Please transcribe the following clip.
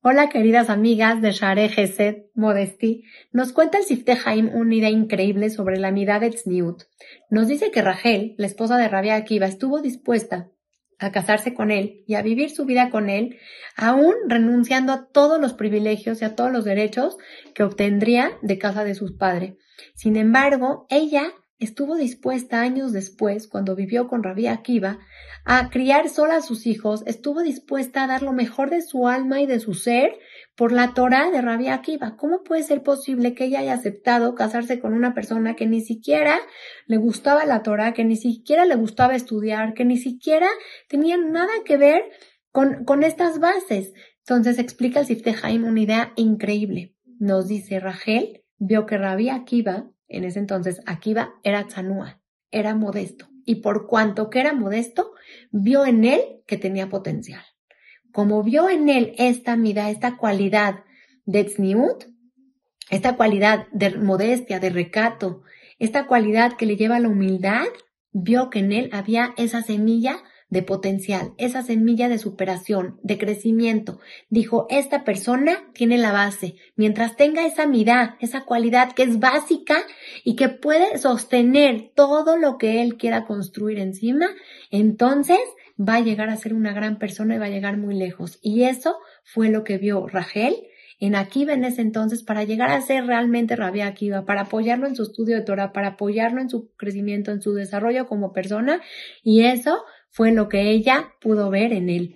Hola queridas amigas de Share Gesed Modesti. Nos cuenta el Sifte Haim una idea increíble sobre la mirada de Tzniut. Nos dice que Rachel, la esposa de Rabia Akiva, estuvo dispuesta a casarse con él y a vivir su vida con él, aún renunciando a todos los privilegios y a todos los derechos que obtendría de casa de sus padres. Sin embargo, ella estuvo dispuesta años después, cuando vivió con Rabia Akiva, a criar sola a sus hijos, estuvo dispuesta a dar lo mejor de su alma y de su ser por la Torah de Rabia Akiva. ¿Cómo puede ser posible que ella haya aceptado casarse con una persona que ni siquiera le gustaba la Torah, que ni siquiera le gustaba estudiar, que ni siquiera tenía nada que ver con, con estas bases? Entonces explica el Sifte Haim una idea increíble. Nos dice Rachel vio que Rabia Akiva en ese entonces Akiva era tzanúa, era modesto, y por cuanto que era modesto, vio en él que tenía potencial. Como vio en él esta mida, esta cualidad de tzniut, esta cualidad de modestia, de recato, esta cualidad que le lleva a la humildad, vio que en él había esa semilla de potencial, esa semilla de superación, de crecimiento. Dijo, esta persona tiene la base. Mientras tenga esa mirada, esa cualidad que es básica y que puede sostener todo lo que él quiera construir encima, entonces va a llegar a ser una gran persona y va a llegar muy lejos. Y eso fue lo que vio Rachel en Akiva en ese entonces para llegar a ser realmente Rabia Akiva, para apoyarlo en su estudio de Torah, para apoyarlo en su crecimiento, en su desarrollo como persona. Y eso fue lo que ella pudo ver en él.